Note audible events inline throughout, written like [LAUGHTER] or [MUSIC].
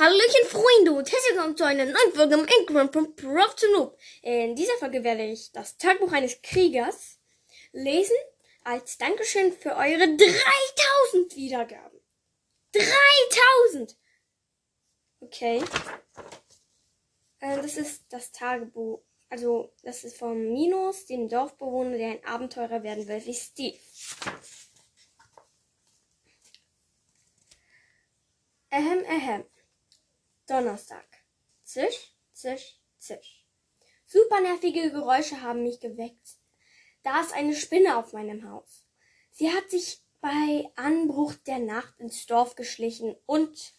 Hallöchen Freunde und herzlich willkommen zu einer neuen Folge im Increment von Prof to Noob. In dieser Folge werde ich das Tagebuch eines Kriegers lesen als Dankeschön für eure 3000 Wiedergaben. 3000! Okay. Äh, das ist das Tagebuch. Also, das ist von Minus, dem Dorfbewohner, der ein Abenteurer werden will wie Steve. Ahem, ahem. Donnerstag. Zisch, zisch, zisch. Super nervige Geräusche haben mich geweckt. Da ist eine Spinne auf meinem Haus. Sie hat sich bei Anbruch der Nacht ins Dorf geschlichen und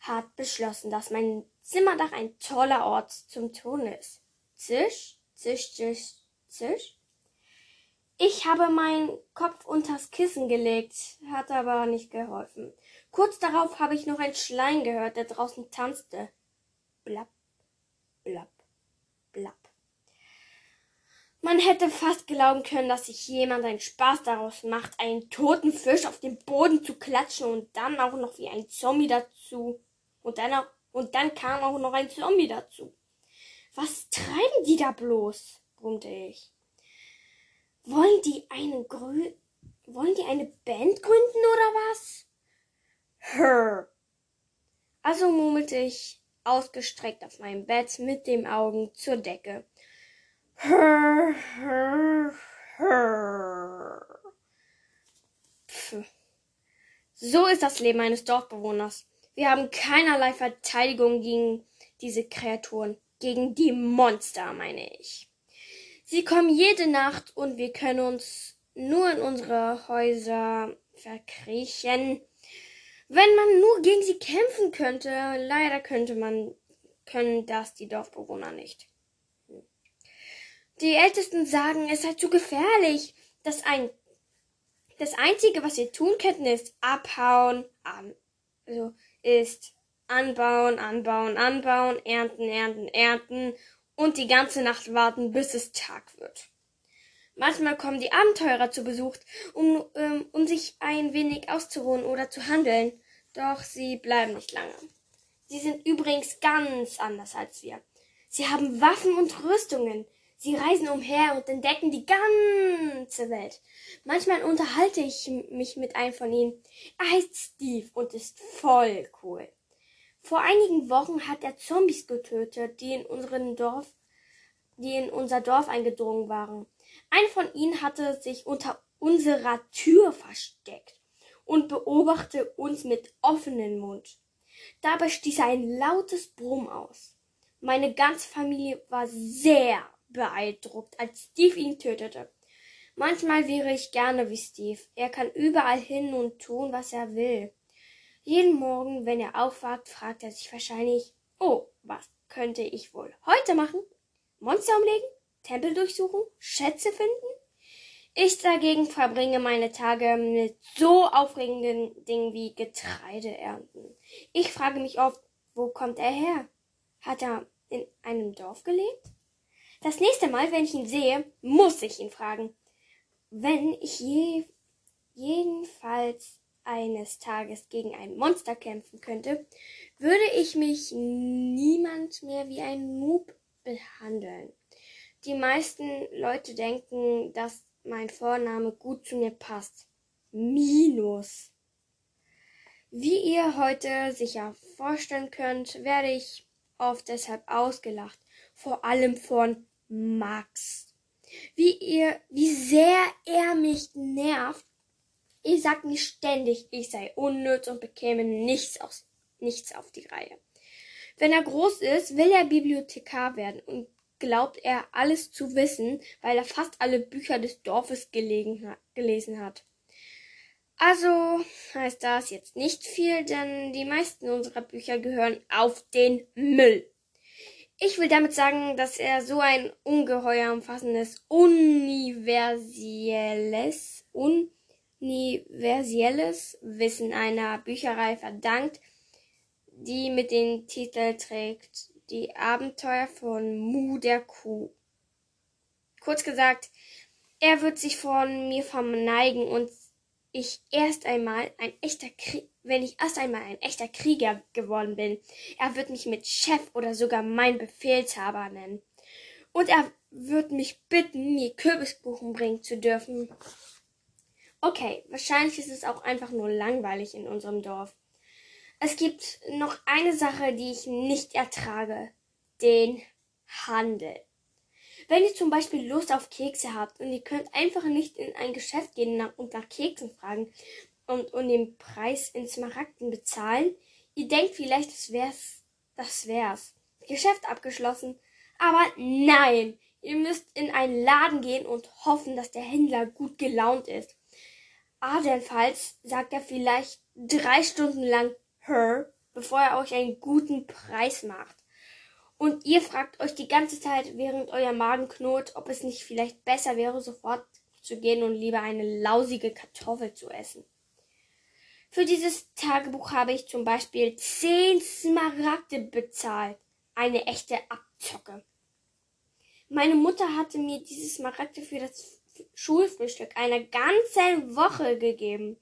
hat beschlossen, dass mein Zimmerdach ein toller Ort zum Tun ist. Zisch, zisch, zisch, zisch. Ich habe meinen Kopf unters Kissen gelegt, hat aber nicht geholfen. Kurz darauf habe ich noch ein Schleim gehört, der draußen tanzte. Blapp, blapp, blapp. Man hätte fast glauben können, dass sich jemand einen Spaß daraus macht, einen toten Fisch auf den Boden zu klatschen und dann auch noch wie ein Zombie dazu. Und dann, auch, und dann kam auch noch ein Zombie dazu. Was treiben die da bloß? brummte ich. Wollen die einen Grü wollen die eine Band gründen oder was? Hör. Also murmelte ich ausgestreckt auf meinem Bett mit den Augen zur Decke. Hör, hör, hör. Pff. So ist das Leben eines Dorfbewohners. Wir haben keinerlei Verteidigung gegen diese Kreaturen, gegen die Monster, meine ich. Sie kommen jede Nacht und wir können uns nur in unsere Häuser verkriechen. Wenn man nur gegen sie kämpfen könnte, leider könnte man, können das die Dorfbewohner nicht. Die Ältesten sagen, es sei zu gefährlich. Das, ein, das Einzige, was wir tun könnten, ist abhauen, also ist anbauen, anbauen, anbauen, ernten, ernten, ernten und die ganze Nacht warten, bis es Tag wird. Manchmal kommen die Abenteurer zu Besuch, um, ähm, um sich ein wenig auszuruhen oder zu handeln, doch sie bleiben nicht lange. Sie sind übrigens ganz anders als wir. Sie haben Waffen und Rüstungen. Sie reisen umher und entdecken die ganze Welt. Manchmal unterhalte ich mich mit einem von ihnen. Er heißt Steve und ist voll cool. Vor einigen Wochen hat er Zombies getötet, die in unserem Dorf, die in unser Dorf eingedrungen waren. Ein von ihnen hatte sich unter unserer Tür versteckt und beobachtete uns mit offenem Mund. Dabei stieß er ein lautes Brumm aus. Meine ganze Familie war sehr beeindruckt, als Steve ihn tötete. Manchmal wäre ich gerne wie Steve. Er kann überall hin und tun, was er will. Jeden Morgen, wenn er aufwacht, fragt er sich wahrscheinlich, oh, was könnte ich wohl heute machen? Monster umlegen? Tempel durchsuchen? Schätze finden? Ich dagegen verbringe meine Tage mit so aufregenden Dingen wie Getreide ernten. Ich frage mich oft, wo kommt er her? Hat er in einem Dorf gelebt? Das nächste Mal, wenn ich ihn sehe, muss ich ihn fragen. Wenn ich je, jedenfalls eines Tages gegen ein Monster kämpfen könnte, würde ich mich niemand mehr wie ein Noob behandeln. Die meisten Leute denken, dass mein Vorname gut zu mir passt. Minus. Wie ihr heute sicher vorstellen könnt, werde ich oft deshalb ausgelacht, vor allem von Max. Wie ihr, wie sehr er mich nervt, ich sag mir ständig, ich sei unnütz und bekäme nichts, aus, nichts auf die Reihe. Wenn er groß ist, will er Bibliothekar werden und glaubt er alles zu wissen, weil er fast alle Bücher des Dorfes gelegen, gelesen hat. Also heißt das jetzt nicht viel, denn die meisten unserer Bücher gehören auf den Müll. Ich will damit sagen, dass er so ein ungeheuer umfassendes, universelles, un universelles Wissen einer Bücherei verdankt, die mit dem Titel trägt Die Abenteuer von Mu der Kuh. Kurz gesagt, er wird sich von mir verneigen und ich erst einmal ein echter Krieg wenn ich erst einmal ein echter Krieger geworden bin. Er wird mich mit Chef oder sogar mein Befehlshaber nennen. Und er wird mich bitten, mir Kürbiskuchen bringen zu dürfen. Okay, wahrscheinlich ist es auch einfach nur langweilig in unserem Dorf. Es gibt noch eine Sache, die ich nicht ertrage. Den Handel. Wenn ihr zum Beispiel Lust auf Kekse habt und ihr könnt einfach nicht in ein Geschäft gehen und nach Keksen fragen und, und den Preis in Smaragden bezahlen, ihr denkt vielleicht, das wär's, das wär's. Geschäft abgeschlossen. Aber nein, ihr müsst in einen Laden gehen und hoffen, dass der Händler gut gelaunt ist. Andernfalls sagt er vielleicht drei Stunden lang her, bevor er euch einen guten Preis macht. Und ihr fragt euch die ganze Zeit, während euer Magen knurrt, ob es nicht vielleicht besser wäre, sofort zu gehen und lieber eine lausige Kartoffel zu essen. Für dieses Tagebuch habe ich zum Beispiel zehn Smaragde bezahlt. Eine echte Abzocke. Meine Mutter hatte mir dieses Smaragde für das Schulfrühstück eine ganze Woche gegeben.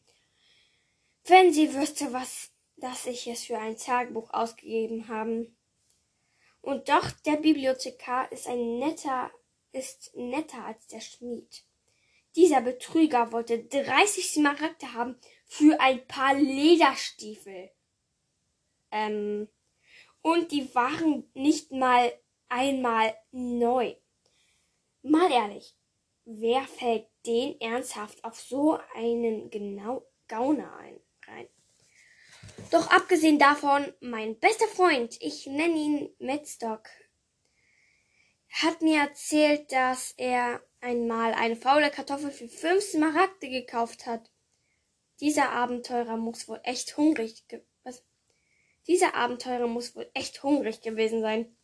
Wenn sie wüsste, was dass ich es für ein Tagebuch ausgegeben haben. Und doch, der Bibliothekar ist ein netter, ist netter als der Schmied. Dieser Betrüger wollte 30 Smaragde haben für ein paar Lederstiefel. Ähm, und die waren nicht mal einmal neu. Mal ehrlich, wer fällt den ernsthaft auf so einen genau Gauner ein? Doch abgesehen davon, mein bester Freund, ich nenne ihn Medstock, hat mir erzählt, dass er einmal eine faule Kartoffel für fünf Smaragde gekauft hat. Dieser Abenteurer muss wohl echt hungrig was? Dieser Abenteurer muss wohl echt hungrig gewesen sein.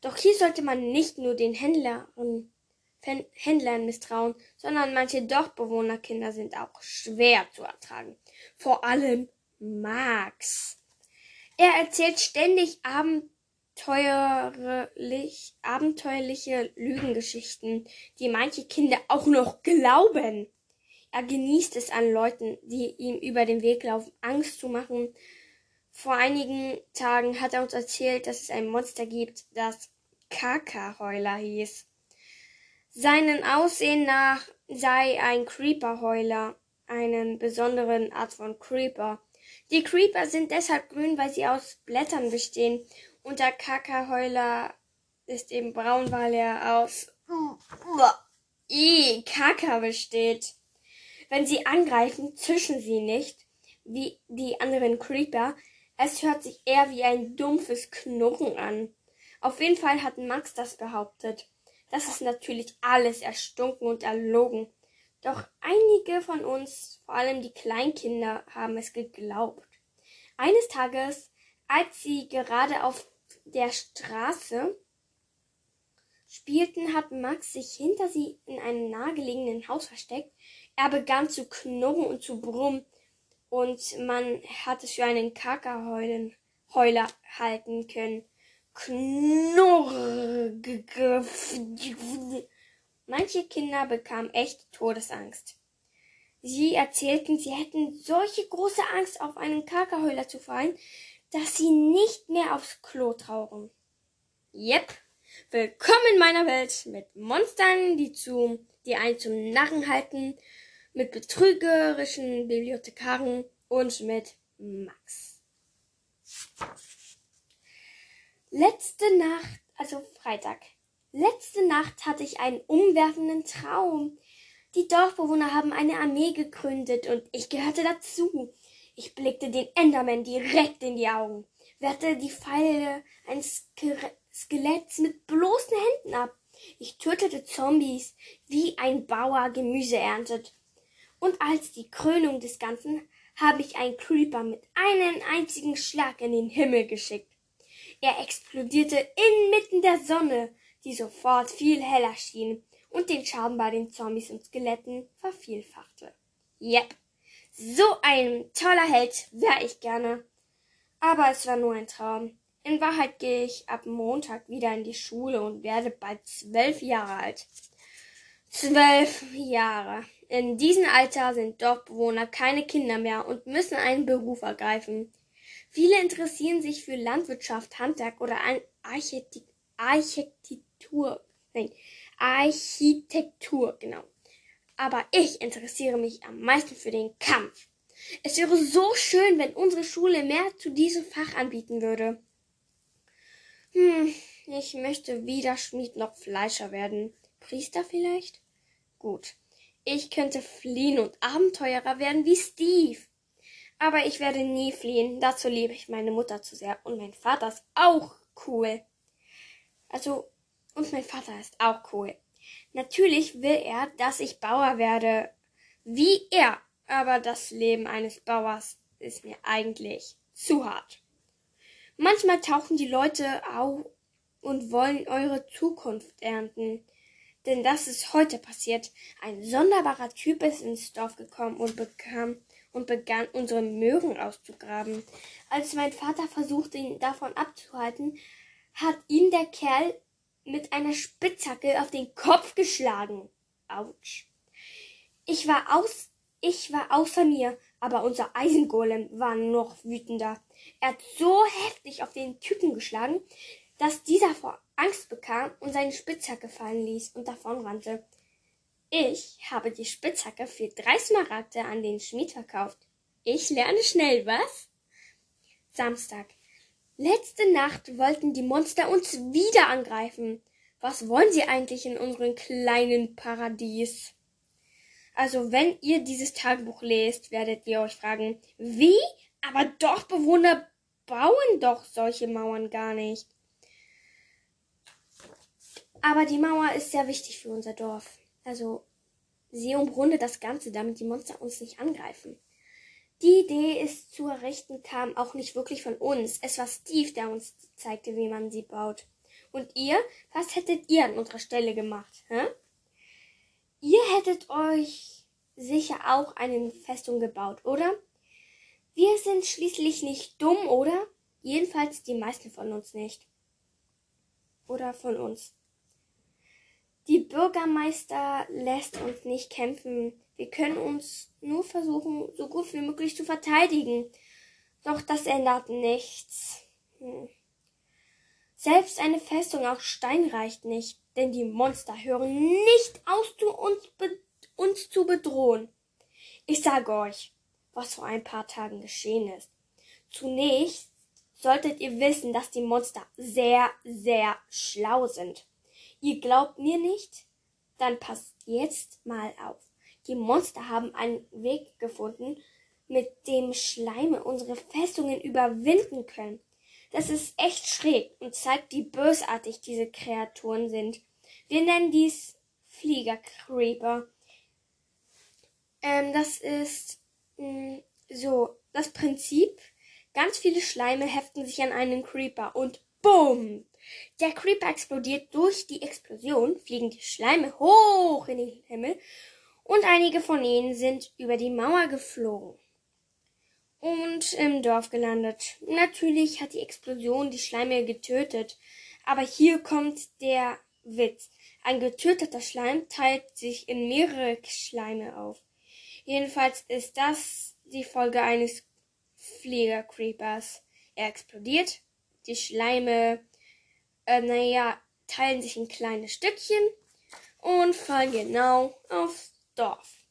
Doch hier sollte man nicht nur den Händlern, Händlern misstrauen, sondern manche Dorfbewohnerkinder sind auch schwer zu ertragen. Vor allem Max. Er erzählt ständig abenteuerlich, abenteuerliche Lügengeschichten, die manche Kinder auch noch glauben. Er genießt es an Leuten, die ihm über den Weg laufen, Angst zu machen. Vor einigen Tagen hat er uns erzählt, dass es ein Monster gibt, das Kakaheuler hieß. Seinen Aussehen nach sei ein Creeperheuler, einen besonderen Art von Creeper. Die Creeper sind deshalb grün, weil sie aus Blättern bestehen. Und der Kakaheuler ist eben braun, weil er aus I, Kaka besteht. Wenn sie angreifen, zischen sie nicht, wie die anderen Creeper. Es hört sich eher wie ein dumpfes Knurren an. Auf jeden Fall hat Max das behauptet. Das ist natürlich alles erstunken und erlogen. Doch einige von uns, vor allem die Kleinkinder, haben es geglaubt. Eines Tages, als sie gerade auf der Straße spielten, hat Max sich hinter sie in einem nahegelegenen Haus versteckt. Er begann zu knurren und zu brummen, und man hat es für einen Kakaheuler halten können. Knurr. Manche Kinder bekamen echt Todesangst. Sie erzählten, sie hätten solche große Angst, auf einen Kakaheuler zu fallen, dass sie nicht mehr aufs Klo trauern. Yep, willkommen in meiner Welt mit Monstern, die zu, die einen zum Narren halten, mit betrügerischen Bibliothekaren und mit Max. Letzte Nacht, also Freitag, Letzte Nacht hatte ich einen umwerfenden Traum. Die Dorfbewohner haben eine Armee gegründet und ich gehörte dazu. Ich blickte den Enderman direkt in die Augen, wehrte die Pfeile eines Skeletts mit bloßen Händen ab. Ich tötete Zombies, wie ein Bauer Gemüse erntet. Und als die Krönung des Ganzen habe ich einen Creeper mit einem einzigen Schlag in den Himmel geschickt. Er explodierte inmitten der Sonne die sofort viel heller schien und den Schaden bei den Zombies und Skeletten vervielfachte. Yep, so ein toller Held wär ich gerne. Aber es war nur ein Traum. In Wahrheit gehe ich ab Montag wieder in die Schule und werde bald zwölf Jahre alt. Zwölf Jahre. in diesem Alter sind Dorfbewohner keine Kinder mehr und müssen einen Beruf ergreifen. Viele interessieren sich für Landwirtschaft, Handwerk oder Architektur. Nein, Architektur, genau. Aber ich interessiere mich am meisten für den Kampf. Es wäre so schön, wenn unsere Schule mehr zu diesem Fach anbieten würde. Hm, ich möchte weder Schmied noch Fleischer werden. Priester vielleicht? Gut. Ich könnte fliehen und Abenteurer werden wie Steve. Aber ich werde nie fliehen. Dazu liebe ich meine Mutter zu sehr. Und mein Vater ist auch cool. Also, und mein Vater ist auch cool. Natürlich will er, dass ich Bauer werde. Wie er. Aber das Leben eines Bauers ist mir eigentlich zu hart. Manchmal tauchen die Leute auf und wollen eure Zukunft ernten. Denn das ist heute passiert. Ein sonderbarer Typ ist ins Dorf gekommen und bekam und begann unsere Möhren auszugraben. Als mein Vater versuchte, ihn davon abzuhalten, hat ihn der Kerl mit einer Spitzhacke auf den Kopf geschlagen. Autsch. Ich war aus, ich war außer mir, aber unser Eisengolem war noch wütender. Er hat so heftig auf den Typen geschlagen, dass dieser vor Angst bekam und seine Spitzhacke fallen ließ und davonrannte. Ich habe die Spitzhacke für drei Smaragde an den Schmied verkauft. Ich lerne schnell, was? Samstag. Letzte Nacht wollten die Monster uns wieder angreifen. Was wollen sie eigentlich in unserem kleinen Paradies? Also, wenn ihr dieses Tagebuch lest, werdet ihr euch fragen, wie? Aber Dorfbewohner bauen doch solche Mauern gar nicht. Aber die Mauer ist sehr wichtig für unser Dorf. Also, sie umrundet das Ganze, damit die Monster uns nicht angreifen. Die Idee, es zu errichten, kam auch nicht wirklich von uns. Es war Steve, der uns zeigte, wie man sie baut. Und ihr? Was hättet ihr an unserer Stelle gemacht? Hä? Ihr hättet euch sicher auch eine Festung gebaut, oder? Wir sind schließlich nicht dumm, oder? Jedenfalls die meisten von uns nicht. Oder von uns. Die Bürgermeister lässt uns nicht kämpfen. Wir können uns nur versuchen, so gut wie möglich zu verteidigen. Doch das ändert nichts. Hm. Selbst eine Festung aus Stein reicht nicht, denn die Monster hören nicht aus, zu uns, uns zu bedrohen. Ich sage euch, was vor ein paar Tagen geschehen ist. Zunächst solltet ihr wissen, dass die Monster sehr, sehr schlau sind. Ihr glaubt mir nicht? Dann passt jetzt mal auf. Die Monster haben einen Weg gefunden, mit dem Schleime unsere Festungen überwinden können. Das ist echt schräg und zeigt, wie bösartig diese Kreaturen sind. Wir nennen dies Fliegercreeper. Ähm, das ist mh, mm, so das Prinzip. Ganz viele Schleime heften sich an einen Creeper und BUM! Der Creeper explodiert. Durch die Explosion fliegen die Schleime hoch in den Himmel und einige von ihnen sind über die Mauer geflogen und im Dorf gelandet. Natürlich hat die Explosion die Schleime getötet, aber hier kommt der Witz. Ein getöteter Schleim teilt sich in mehrere Schleime auf. Jedenfalls ist das die Folge eines Fliegercreepers. Er explodiert, die Schleime äh, naja, teilen sich in kleine Stückchen und fallen genau aufs Dorf.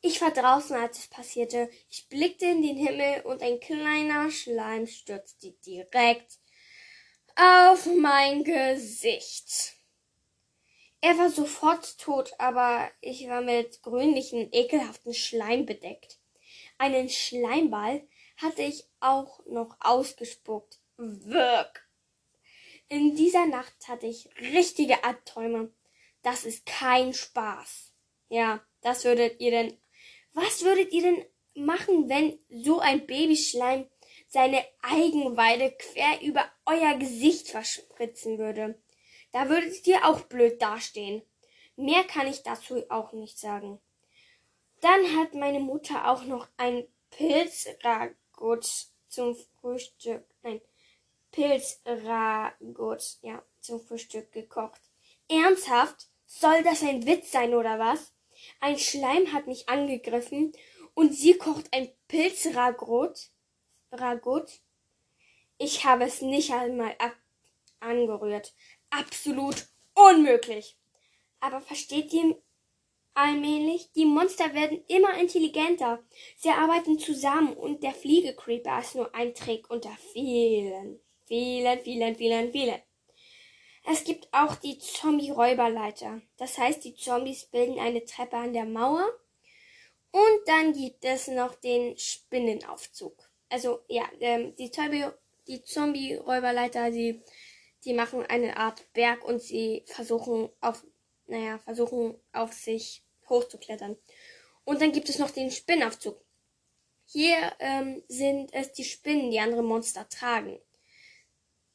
Ich war draußen, als es passierte. Ich blickte in den Himmel und ein kleiner Schleim stürzte direkt auf mein Gesicht. Er war sofort tot, aber ich war mit grünlichen, ekelhaften Schleim bedeckt. Einen Schleimball hatte ich auch noch ausgespuckt. Wirk! In dieser Nacht hatte ich richtige Albträume. Das ist kein Spaß. Ja, das würdet ihr denn. Was würdet ihr denn machen, wenn so ein Babyschleim seine Eigenweide quer über euer Gesicht verspritzen würde? Da würdet ihr auch blöd dastehen. Mehr kann ich dazu auch nicht sagen. Dann hat meine Mutter auch noch ein Pilzragut zum Frühstück. Nein, Pilzragout, ja, zum Frühstück gekocht. Ernsthaft? Soll das ein Witz sein oder was? Ein Schleim hat mich angegriffen und sie kocht ein Pilzragout. Ragout. Ich habe es nicht einmal angerührt. Absolut unmöglich. Aber versteht ihr allmählich? Die Monster werden immer intelligenter. Sie arbeiten zusammen und der Fliegecreeper ist nur ein Trick unter vielen, vielen, vielen, vielen, vielen. Es gibt auch die Zombie-Räuberleiter. Das heißt, die Zombies bilden eine Treppe an der Mauer. Und dann gibt es noch den Spinnenaufzug. Also ja, ähm, die Zombie, die Zombie-Räuberleiter, die, die machen eine Art Berg und sie versuchen auf, naja, versuchen auf sich hochzuklettern. Und dann gibt es noch den Spinnenaufzug. Hier ähm, sind es die Spinnen, die andere Monster tragen.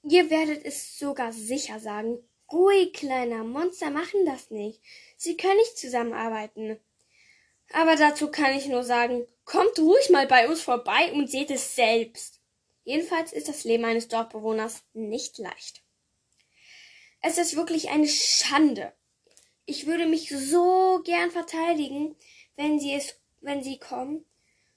Ihr werdet es sogar sicher sagen. Ruhig, kleiner, Monster machen das nicht. Sie können nicht zusammenarbeiten. Aber dazu kann ich nur sagen, kommt ruhig mal bei uns vorbei und seht es selbst. Jedenfalls ist das Leben eines Dorfbewohners nicht leicht. Es ist wirklich eine Schande. Ich würde mich so gern verteidigen, wenn sie es, wenn sie kommen.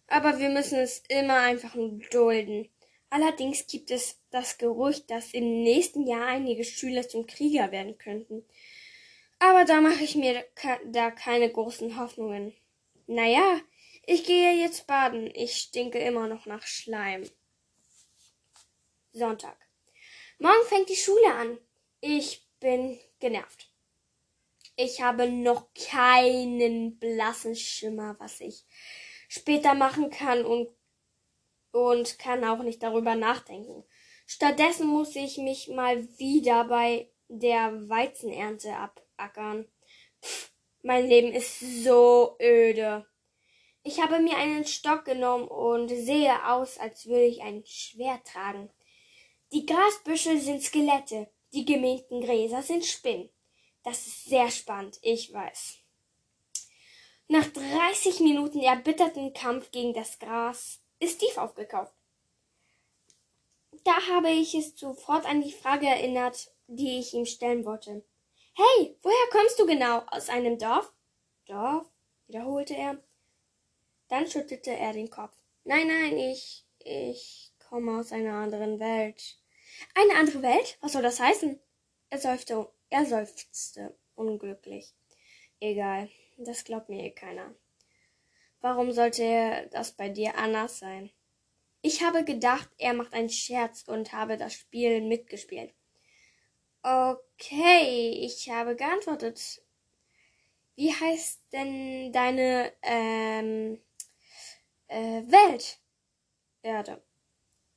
Aber wir müssen es immer einfach nur dulden. Allerdings gibt es das Gerücht, dass im nächsten Jahr einige Schüler zum Krieger werden könnten. Aber da mache ich mir da keine großen Hoffnungen. Naja, ich gehe jetzt baden. Ich stinke immer noch nach Schleim. Sonntag. Morgen fängt die Schule an. Ich bin genervt. Ich habe noch keinen blassen Schimmer, was ich später machen kann und und kann auch nicht darüber nachdenken. Stattdessen muss ich mich mal wieder bei der Weizenernte abackern. Pff, mein Leben ist so öde. Ich habe mir einen Stock genommen und sehe aus, als würde ich ein Schwert tragen. Die Grasbüsche sind Skelette, die gemähten Gräser sind Spinnen. Das ist sehr spannend, ich weiß. Nach 30 Minuten erbitterten Kampf gegen das Gras ist Steve aufgekauft. Da habe ich es sofort an die Frage erinnert, die ich ihm stellen wollte. Hey, woher kommst du genau? Aus einem Dorf? Dorf? wiederholte er. Dann schüttelte er den Kopf. Nein, nein, ich, ich komme aus einer anderen Welt. Eine andere Welt? Was soll das heißen? Er seufzte, er seufzte unglücklich. Egal, das glaubt mir eh keiner. Warum sollte das bei dir anders sein? Ich habe gedacht, er macht einen Scherz und habe das Spiel mitgespielt. Okay, ich habe geantwortet. Wie heißt denn deine ähm, äh, Welt? Erde.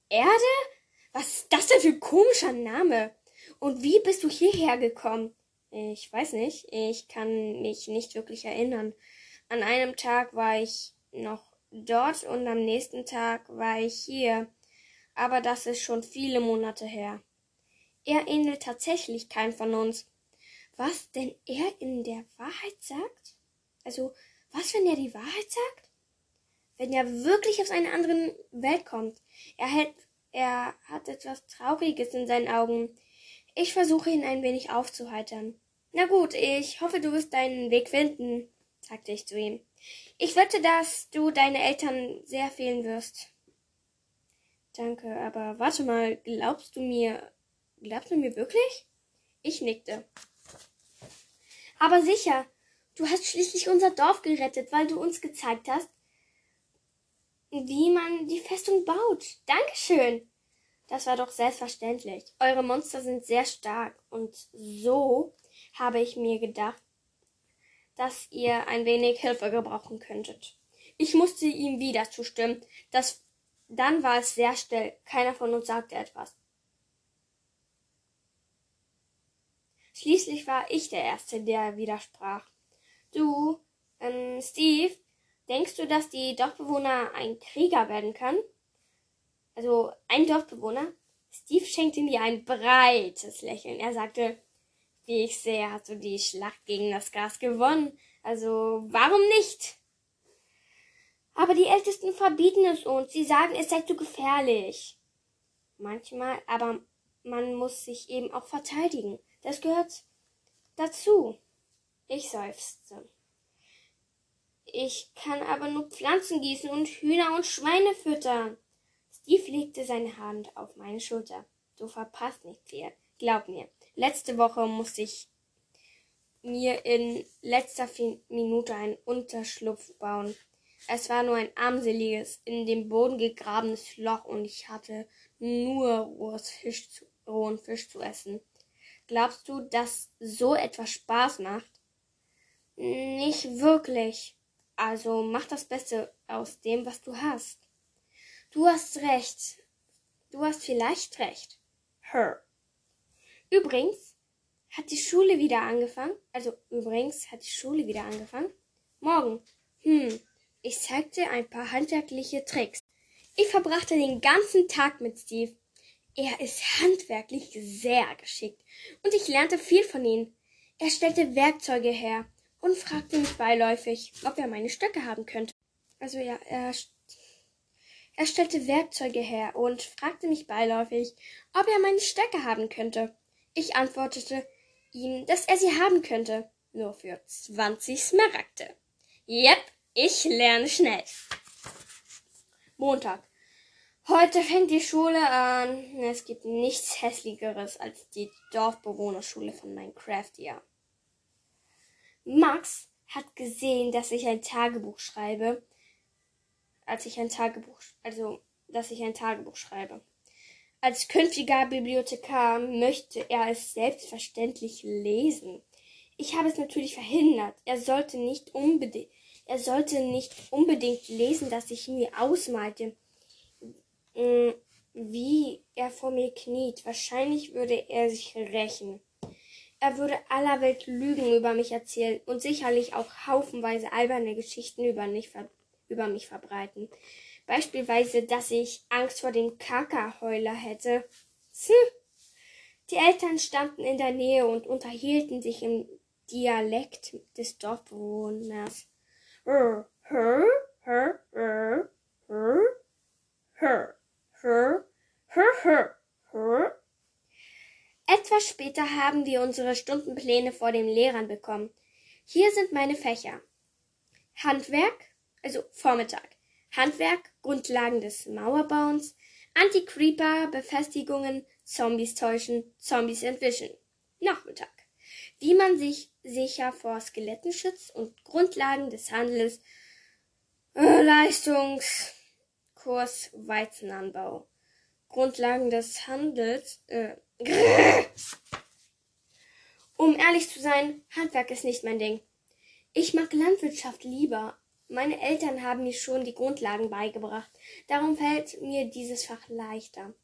Erde? Was ist das denn für ein komischer Name? Und wie bist du hierher gekommen? Ich weiß nicht. Ich kann mich nicht wirklich erinnern. An einem Tag war ich noch dort und am nächsten Tag war ich hier. Aber das ist schon viele Monate her. Er ähnelt tatsächlich keinem von uns. Was denn er in der Wahrheit sagt? Also, was, wenn er die Wahrheit sagt? Wenn er wirklich aus einer anderen Welt kommt. Er hat, er hat etwas Trauriges in seinen Augen. Ich versuche ihn ein wenig aufzuheitern. Na gut, ich hoffe, du wirst deinen Weg finden sagte ich zu ihm. Ich wette, dass du deine Eltern sehr fehlen wirst. Danke, aber warte mal, glaubst du mir, glaubst du mir wirklich? Ich nickte. Aber sicher, du hast schließlich unser Dorf gerettet, weil du uns gezeigt hast, wie man die Festung baut. Dankeschön. Das war doch selbstverständlich. Eure Monster sind sehr stark und so habe ich mir gedacht, dass ihr ein wenig Hilfe gebrauchen könntet. Ich musste ihm wieder zustimmen. Das, dann war es sehr still. Keiner von uns sagte etwas. Schließlich war ich der Erste, der widersprach. Du, ähm, Steve, denkst du, dass die Dorfbewohner ein Krieger werden können? Also ein Dorfbewohner? Steve schenkte mir ein breites Lächeln. Er sagte, wie ich sehe, hast du die Schlacht gegen das Gas gewonnen. Also warum nicht? Aber die Ältesten verbieten es uns. Sie sagen, es sei zu gefährlich. Manchmal, aber man muss sich eben auch verteidigen. Das gehört dazu. Ich seufzte. Ich kann aber nur Pflanzen gießen und Hühner und Schweine füttern. Steve legte seine Hand auf meine Schulter. Du verpasst nicht viel. Glaub mir. Letzte Woche musste ich mir in letzter Minute einen Unterschlupf bauen. Es war nur ein armseliges, in den Boden gegrabenes Loch und ich hatte nur rohes Fisch zu, rohen Fisch zu essen. Glaubst du, dass so etwas Spaß macht? Nicht wirklich. Also mach das Beste aus dem, was du hast. Du hast recht. Du hast vielleicht recht. Her. Übrigens hat die Schule wieder angefangen. Also übrigens hat die Schule wieder angefangen. Morgen. Hm. Ich zeigte ein paar handwerkliche Tricks. Ich verbrachte den ganzen Tag mit Steve. Er ist handwerklich sehr geschickt und ich lernte viel von ihm. Er stellte Werkzeuge her und fragte mich beiläufig, ob er meine Stöcke haben könnte. Also ja, er, er stellte Werkzeuge her und fragte mich beiläufig, ob er meine Stöcke haben könnte. Ich antwortete ihm, dass er sie haben könnte, nur für zwanzig Smaragde. Jep, ich lerne schnell. Montag. Heute fängt die Schule an. Es gibt nichts hässlicheres als die Dorfbewohnerschule von Minecraft, ja. Max hat gesehen, dass ich ein Tagebuch schreibe. Als ich ein Tagebuch, also, dass ich ein Tagebuch schreibe. Als künftiger Bibliothekar möchte er es selbstverständlich lesen. Ich habe es natürlich verhindert. Er sollte nicht unbedingt, er sollte nicht unbedingt lesen, dass ich mir ausmalte, Mm, wie er vor mir kniet. Wahrscheinlich würde er sich rächen. Er würde aller Welt Lügen über mich erzählen und sicherlich auch haufenweise alberne Geschichten über mich, über mich verbreiten. Beispielsweise, dass ich Angst vor dem Kakaheuler hätte. Hm. Die Eltern standen in der Nähe und unterhielten sich im Dialekt des Dorfbewohners. Etwas später haben wir unsere Stundenpläne vor den Lehrern bekommen. Hier sind meine Fächer. Handwerk, also Vormittag. Handwerk, Grundlagen des Mauerbauens, Anti-Creeper, Befestigungen, Zombies täuschen, Zombies entwischen. Nachmittag. Wie man sich sicher vor Skeletten schützt und Grundlagen des Handels, äh, Leistungs, Kurs Weizenanbau. Grundlagen des Handels. Äh, [LAUGHS] um ehrlich zu sein, Handwerk ist nicht mein Ding. Ich mag Landwirtschaft lieber. Meine Eltern haben mir schon die Grundlagen beigebracht. Darum fällt mir dieses Fach leichter.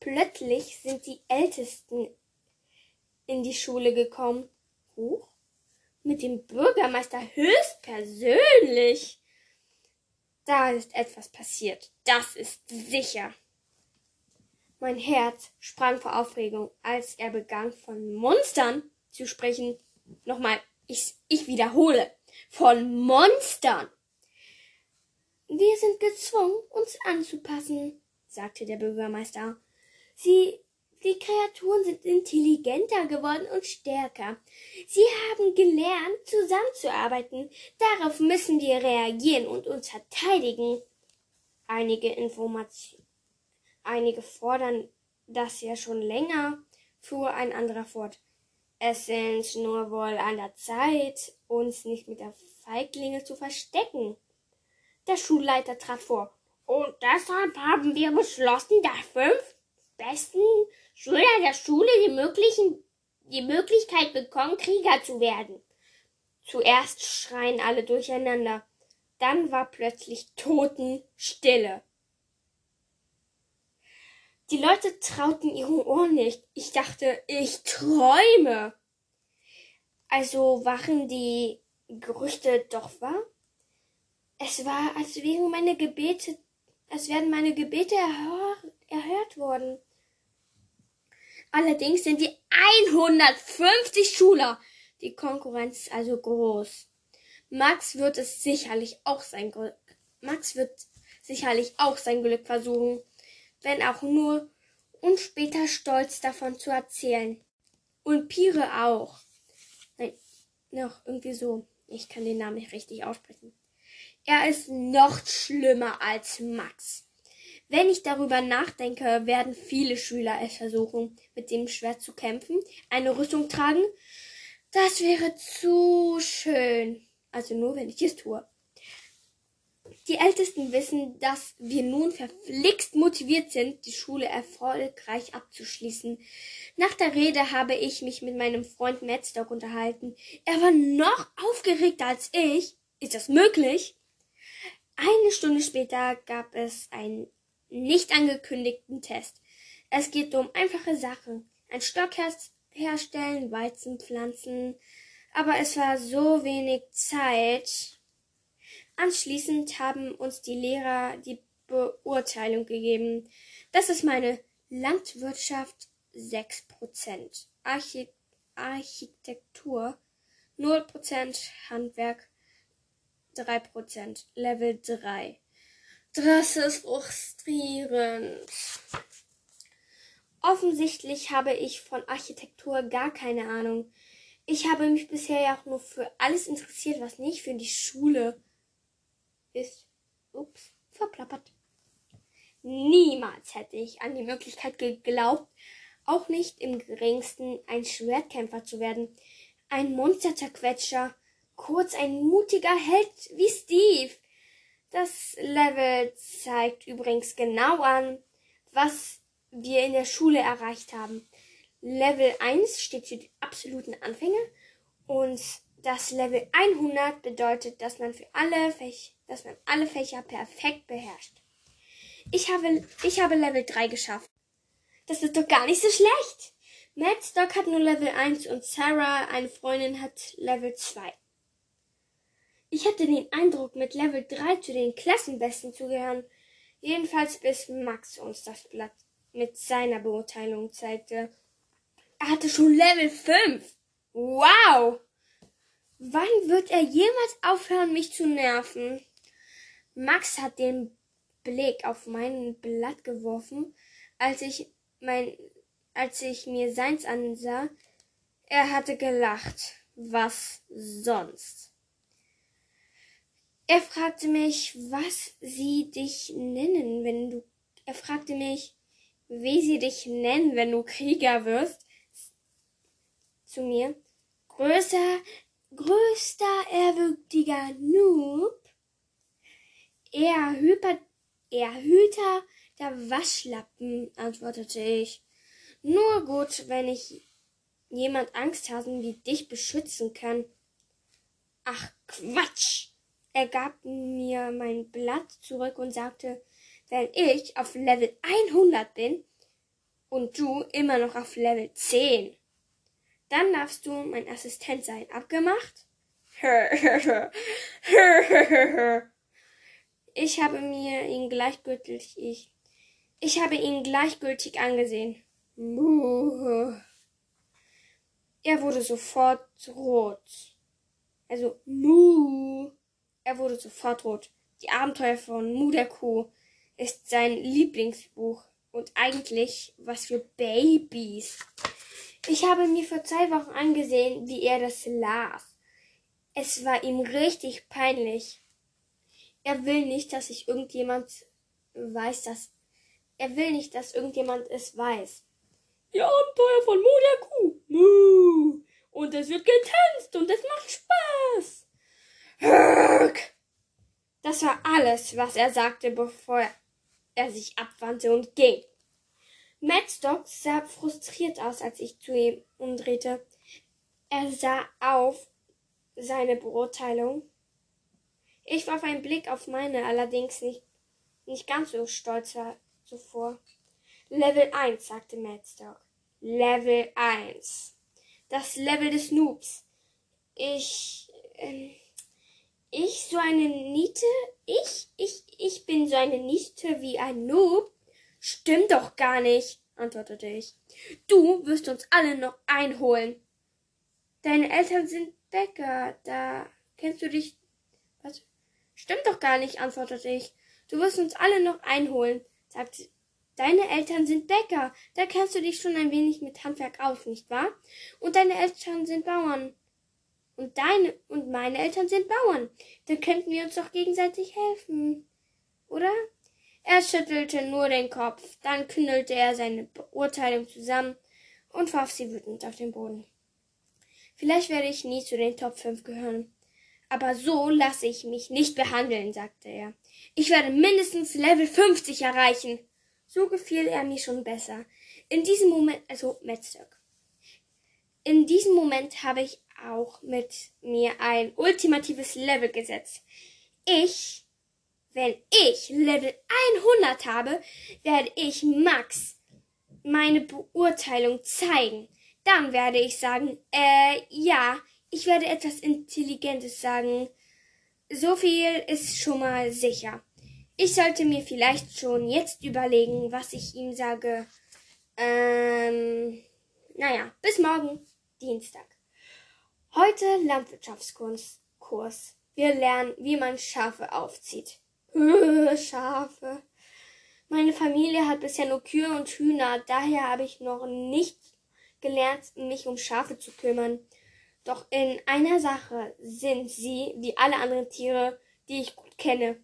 Plötzlich sind die Ältesten in die Schule gekommen. Huch, mit dem Bürgermeister höchstpersönlich. Da ist etwas passiert. Das ist sicher. Mein Herz sprang vor Aufregung, als er begann, von Monstern zu sprechen. Nochmal, ich, ich wiederhole, von Monstern. Wir sind gezwungen, uns anzupassen, sagte der Bürgermeister. Sie die Kreaturen sind intelligenter geworden und stärker. Sie haben gelernt, zusammenzuarbeiten. Darauf müssen wir reagieren und uns verteidigen. Einige Informationen, einige fordern das ja schon länger, fuhr ein anderer fort. Es sind nur wohl an der Zeit, uns nicht mit der Feiglinge zu verstecken. Der Schulleiter trat vor. Und deshalb haben wir beschlossen, der fünf besten Schüler der Schule die, möglichen, die Möglichkeit bekommen, Krieger zu werden. Zuerst schreien alle durcheinander. Dann war plötzlich Totenstille. Die Leute trauten ihren Ohren nicht. Ich dachte, ich träume. Also waren die Gerüchte doch wahr? Es war, als wären meine Gebete, als wären meine Gebete erhör, erhört worden. Allerdings sind die 150 Schüler. Die Konkurrenz ist also groß. Max wird es sicherlich auch sein. Max wird sicherlich auch sein Glück versuchen, wenn auch nur, und später stolz davon zu erzählen. Und Pire auch. Nein, noch irgendwie so. Ich kann den Namen nicht richtig aussprechen. Er ist noch schlimmer als Max. Wenn ich darüber nachdenke, werden viele Schüler es versuchen, mit dem Schwert zu kämpfen, eine Rüstung tragen. Das wäre zu schön. Also nur, wenn ich es tue. Die Ältesten wissen, dass wir nun verflixt motiviert sind, die Schule erfolgreich abzuschließen. Nach der Rede habe ich mich mit meinem Freund Madstock unterhalten. Er war noch aufgeregter als ich. Ist das möglich? Eine Stunde später gab es einen nicht angekündigten Test. Es geht um einfache Sachen. Ein Stock herstellen, Weizen pflanzen. Aber es war so wenig Zeit. Anschließend haben uns die Lehrer die Beurteilung gegeben. Das ist meine Landwirtschaft 6%, Archi Architektur 0%, Handwerk 3%, Level 3. Das ist frustrierend. Offensichtlich habe ich von Architektur gar keine Ahnung. Ich habe mich bisher ja auch nur für alles interessiert, was nicht für die Schule ist, ups, verplappert. Niemals hätte ich an die Möglichkeit geglaubt, auch nicht im geringsten ein Schwertkämpfer zu werden, ein Monsterzerquetscher, kurz ein mutiger Held wie Steve. Das Level zeigt übrigens genau an, was wir in der Schule erreicht haben. Level 1 steht für die absoluten Anfänger und das Level 100 bedeutet, dass man für alle Fächer dass man alle Fächer perfekt beherrscht. Ich habe, ich habe Level 3 geschafft. Das ist doch gar nicht so schlecht. Matt Stock hat nur Level 1 und Sarah, eine Freundin, hat Level 2. Ich hatte den Eindruck, mit Level 3 zu den Klassenbesten zu gehören. Jedenfalls bis Max uns das Blatt mit seiner Beurteilung zeigte. Er hatte schon Level 5. Wow! Wann wird er jemals aufhören, mich zu nerven? Max hat den Blick auf mein Blatt geworfen, als ich mein, als ich mir seins ansah. Er hatte gelacht. Was sonst? Er fragte mich, was sie dich nennen, wenn du. Er fragte mich, wie sie dich nennen, wenn du Krieger wirst. Zu mir. Größer, größter, ehrwürdiger Noob. Er Hüper, er Hüter der Waschlappen, antwortete ich. Nur gut, wenn ich jemand Angsthasen wie dich beschützen kann. Ach Quatsch! Er gab mir mein Blatt zurück und sagte, wenn ich auf Level 100 bin und du immer noch auf Level 10, dann darfst du mein Assistent sein. Abgemacht? [LAUGHS] Ich habe mir ihn gleichgültig, ich, ich habe ihn gleichgültig angesehen. Muh. Er wurde sofort rot. Also, Mu. Er wurde sofort rot. Die Abenteuer von Mu der Kuh ist sein Lieblingsbuch und eigentlich was für Babys. Ich habe mir vor zwei Wochen angesehen, wie er das las. Es war ihm richtig peinlich. Er will nicht, dass sich irgendjemand weiß, dass er will nicht, dass irgendjemand es weiß. Die Abenteuer von Mu der Kuh. Mu. Und es wird getanzt und es macht Spaß. Hörk. Das war alles, was er sagte, bevor er sich abwandte und ging. Madstock sah frustriert aus, als ich zu ihm umdrehte. Er sah auf seine Beurteilung ich warf einen Blick auf meine, allerdings nicht, nicht ganz so stolz war zuvor. Level 1, sagte Madstock. Level 1. Das Level des Noobs. Ich, ähm, ich so eine Niete? Ich, ich, ich bin so eine Niete wie ein Noob? Stimmt doch gar nicht, antwortete ich. Du wirst uns alle noch einholen. Deine Eltern sind Bäcker, da kennst du dich Stimmt doch gar nicht, antwortete ich. Du wirst uns alle noch einholen, sagte Deine Eltern sind Bäcker, da kennst du dich schon ein wenig mit Handwerk aus, nicht wahr? Und deine Eltern sind Bauern. Und deine und meine Eltern sind Bauern. Dann könnten wir uns doch gegenseitig helfen. Oder? Er schüttelte nur den Kopf, dann knüllte er seine Beurteilung zusammen und warf sie wütend auf den Boden. Vielleicht werde ich nie zu den Top 5 gehören. Aber so lasse ich mich nicht behandeln, sagte er. Ich werde mindestens Level 50 erreichen. So gefiel er mir schon besser. In diesem Moment, also Metzstock. In diesem Moment habe ich auch mit mir ein ultimatives Level gesetzt. Ich, wenn ich Level 100 habe, werde ich Max meine Beurteilung zeigen. Dann werde ich sagen, äh, ja, ich werde etwas Intelligentes sagen. So viel ist schon mal sicher. Ich sollte mir vielleicht schon jetzt überlegen, was ich ihm sage. Ähm, naja, bis morgen, Dienstag. Heute Landwirtschaftskurs. Wir lernen, wie man Schafe aufzieht. [LAUGHS] Schafe. Meine Familie hat bisher nur Kühe und Hühner, daher habe ich noch nicht gelernt, mich um Schafe zu kümmern. Doch in einer Sache sind sie, wie alle anderen Tiere, die ich gut kenne.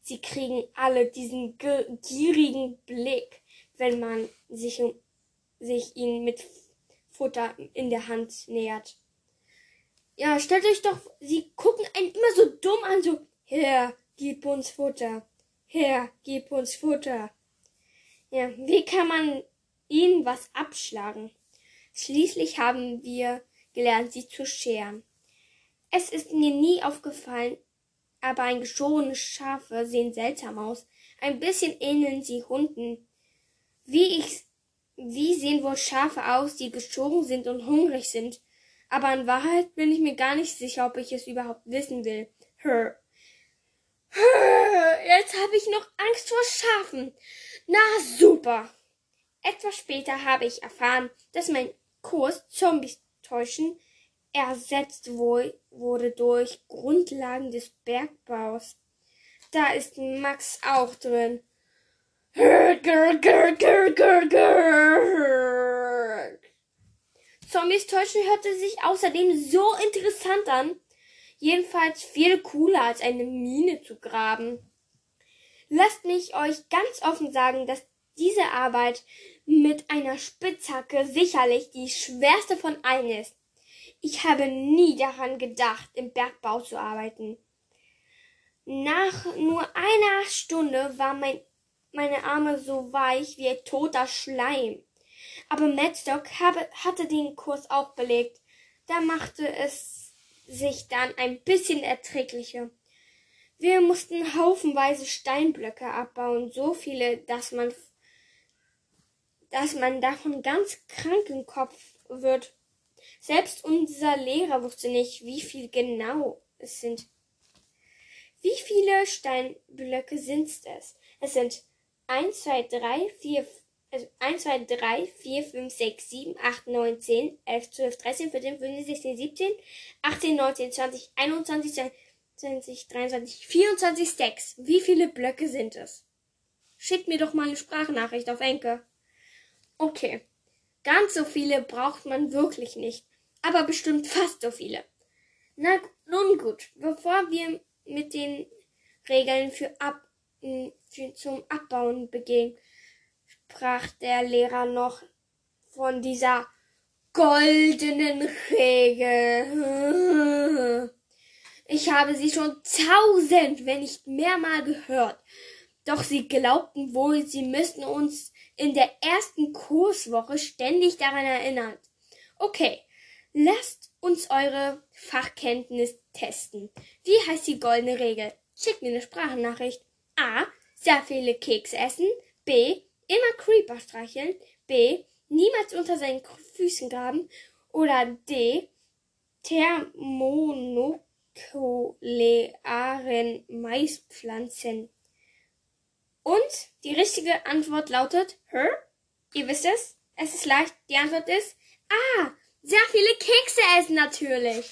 Sie kriegen alle diesen gierigen Blick, wenn man sich, sich ihnen mit Futter in der Hand nähert. Ja, stellt euch doch, sie gucken einen immer so dumm an, so, Herr, gib uns Futter. Herr, gib uns Futter. Ja, wie kann man ihnen was abschlagen? Schließlich haben wir gelernt, sie zu scheren. Es ist mir nie aufgefallen, aber ein geschorenes Schafe sehen seltsam aus. Ein bisschen ähneln sie Hunden. Wie ich, wie sehen wohl Schafe aus, die geschoren sind und hungrig sind? Aber in Wahrheit bin ich mir gar nicht sicher, ob ich es überhaupt wissen will. Hör. Jetzt habe ich noch Angst vor Schafen. Na super. Etwas später habe ich erfahren, dass mein Kurs Zombies täuschen ersetzt wurde durch Grundlagen des Bergbaus. Da ist Max auch drin. Zombies täuschen hörte sich außerdem so interessant an. Jedenfalls viel cooler als eine Mine zu graben. Lasst mich euch ganz offen sagen, dass diese Arbeit mit einer Spitzhacke sicherlich die schwerste von allen ist. Ich habe nie daran gedacht, im Bergbau zu arbeiten. Nach nur einer Stunde war mein, meine Arme so weich wie ein toter Schleim. Aber Madstock habe, hatte den Kurs auch belegt. Da machte es sich dann ein bisschen erträglicher. Wir mussten haufenweise Steinblöcke abbauen, so viele, dass man, dass man davon ganz krank im Kopf wird. Selbst unser Lehrer wusste nicht, wie viel genau es sind. Wie viele Steinblöcke sind es? Es sind 1, 2, 3, 4, also 1, 2, 3, 4, 5, 6, 7, 8, 9, 10, 11, 12, 13, 14, 15, 16, 17, 18, 19, 20, 21, 22, 23, 24 Stacks. Wie viele Blöcke sind es? Schickt mir doch mal eine Sprachnachricht auf Enke. Okay. Ganz so viele braucht man wirklich nicht aber bestimmt fast so viele. Na nun gut, bevor wir mit den Regeln für Ab zum Abbauen begehen, sprach der Lehrer noch von dieser goldenen Regel. Ich habe sie schon tausend, wenn nicht mehrmal gehört. Doch sie glaubten wohl, sie müssten uns in der ersten Kurswoche ständig daran erinnern. Okay, Lasst uns eure Fachkenntnis testen. Wie heißt die goldene Regel? Schickt mir eine Sprachnachricht. A. Sehr viele Kekse essen. B. Immer Creeper streicheln. B. Niemals unter seinen Füßen graben. Oder D. Thermonokulären Maispflanzen. Und die richtige Antwort lautet Her. Ihr wisst es. Es ist leicht. Die Antwort ist A. Sehr viele Kekse essen natürlich.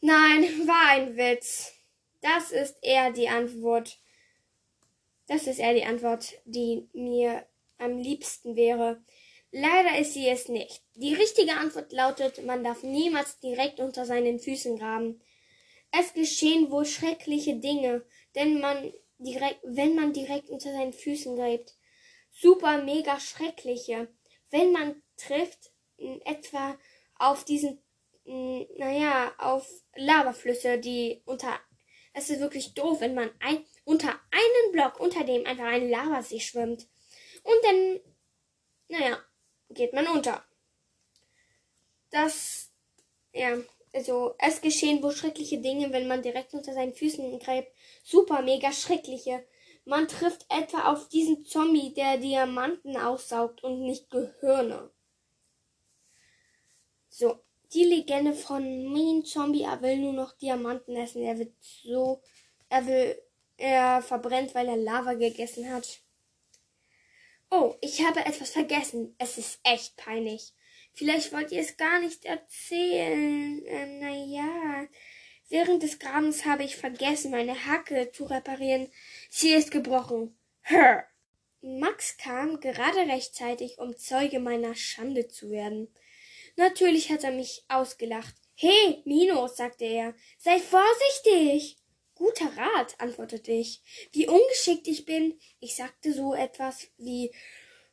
Nein, war ein Witz. Das ist eher die Antwort. Das ist eher die Antwort, die mir am liebsten wäre. Leider ist sie es nicht. Die richtige Antwort lautet, man darf niemals direkt unter seinen Füßen graben. Es geschehen wohl schreckliche Dinge, denn man direkt, wenn man direkt unter seinen Füßen gräbt. Super, mega schreckliche. Wenn man trifft, etwa auf diesen, naja, auf Lavaflüsse, die unter, es ist wirklich doof, wenn man ein, unter einen Block, unter dem einfach ein Lavasee schwimmt. Und dann, naja, geht man unter. Das, ja, also es geschehen wohl schreckliche Dinge, wenn man direkt unter seinen Füßen gräbt. Super, mega schreckliche. Man trifft etwa auf diesen Zombie, der Diamanten aussaugt und nicht Gehirne. So, die Legende von Mean Zombie, er will nur noch Diamanten essen. Er wird so, er will, er verbrennt, weil er Lava gegessen hat. Oh, ich habe etwas vergessen. Es ist echt peinlich. Vielleicht wollt ihr es gar nicht erzählen. Ähm, naja. Während des Grabens habe ich vergessen, meine Hacke zu reparieren. Sie ist gebrochen. Hör! Max kam gerade rechtzeitig, um Zeuge meiner Schande zu werden. Natürlich hat er mich ausgelacht. He, Minos, sagte er, sei vorsichtig. Guter Rat, antwortete ich. Wie ungeschickt ich bin. Ich sagte so etwas wie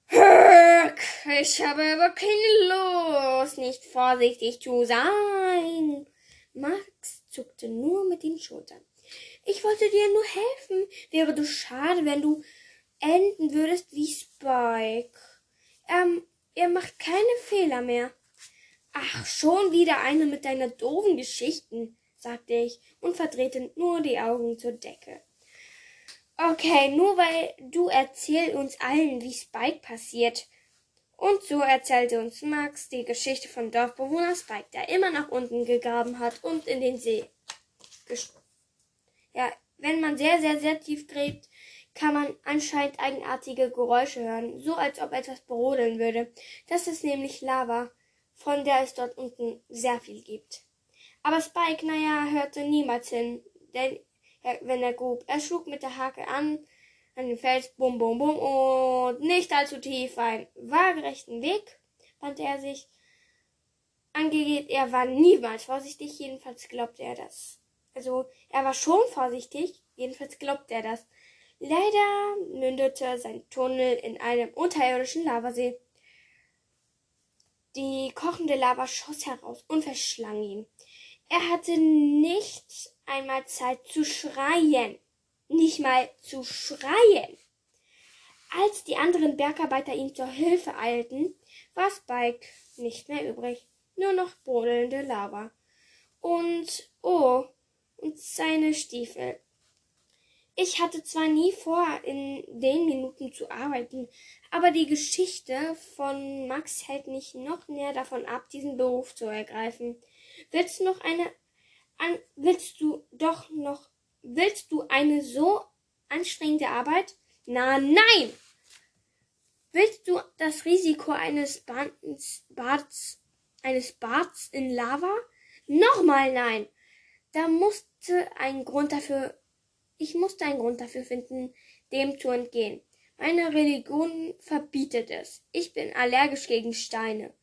Höck, ich habe aber keine Lust, nicht vorsichtig zu sein. Max zuckte nur mit den Schultern. Ich wollte dir nur helfen. Wäre doch schade, wenn du enden würdest wie Spike. Ähm, er macht keine Fehler mehr. Ach, schon wieder eine mit deiner doofen Geschichten sagte ich und verdrehte nur die Augen zur Decke. Okay, nur weil du erzähl uns allen, wie Spike passiert. Und so erzählte uns Max die Geschichte vom Dorfbewohner Spike, der immer nach unten gegraben hat und in den See. Ja, wenn man sehr, sehr, sehr tief gräbt, kann man anscheinend eigenartige Geräusche hören, so als ob etwas brodeln würde. Das ist nämlich Lava, von der es dort unten sehr viel gibt. Aber Spike, naja, hörte niemals hin, denn er, wenn er grub, er schlug mit der Hake an, an den Fels, bum, bum, bum, und nicht allzu tief einen waagerechten Weg wandte er sich. Angeht, er war niemals vorsichtig, jedenfalls glaubte er das. Also, er war schon vorsichtig, jedenfalls glaubte er das. Leider mündete sein Tunnel in einem unterirdischen Lavasee. Die kochende Lava schoss heraus und verschlang ihn. Er hatte nicht einmal Zeit zu schreien. Nicht mal zu schreien. Als die anderen Bergarbeiter ihm zur Hilfe eilten, war Spike nicht mehr übrig. Nur noch brodelnde Lava. Und, oh, und seine Stiefel. Ich hatte zwar nie vor, in den Minuten zu arbeiten, aber die Geschichte von Max hält mich noch näher davon ab, diesen Beruf zu ergreifen. Willst du noch eine an, willst du doch noch willst du eine so anstrengende Arbeit? Na nein. Willst du das Risiko eines Bads, Bads eines Bads in Lava? Nochmal nein. Da musste ein Grund dafür ich musste einen Grund dafür finden, dem zu entgehen. Meine Religion verbietet es. Ich bin allergisch gegen Steine.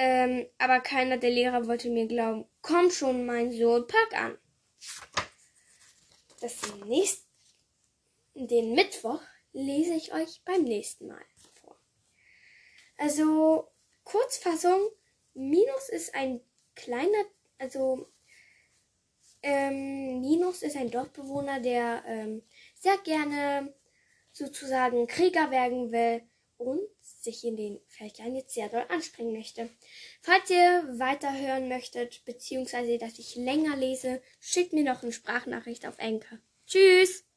Ähm, aber keiner der Lehrer wollte mir glauben. Komm schon, mein Sohn, pack an. Das nächste, den Mittwoch lese ich euch beim nächsten Mal vor. Also, Kurzfassung, Minus ist ein kleiner, also, ähm, Minus ist ein Dorfbewohner, der ähm, sehr gerne sozusagen Krieger werden will und sich in den Feldern jetzt sehr doll anstrengen möchte. Falls ihr weiterhören möchtet, beziehungsweise dass ich länger lese, schickt mir noch eine Sprachnachricht auf Enker. Tschüss!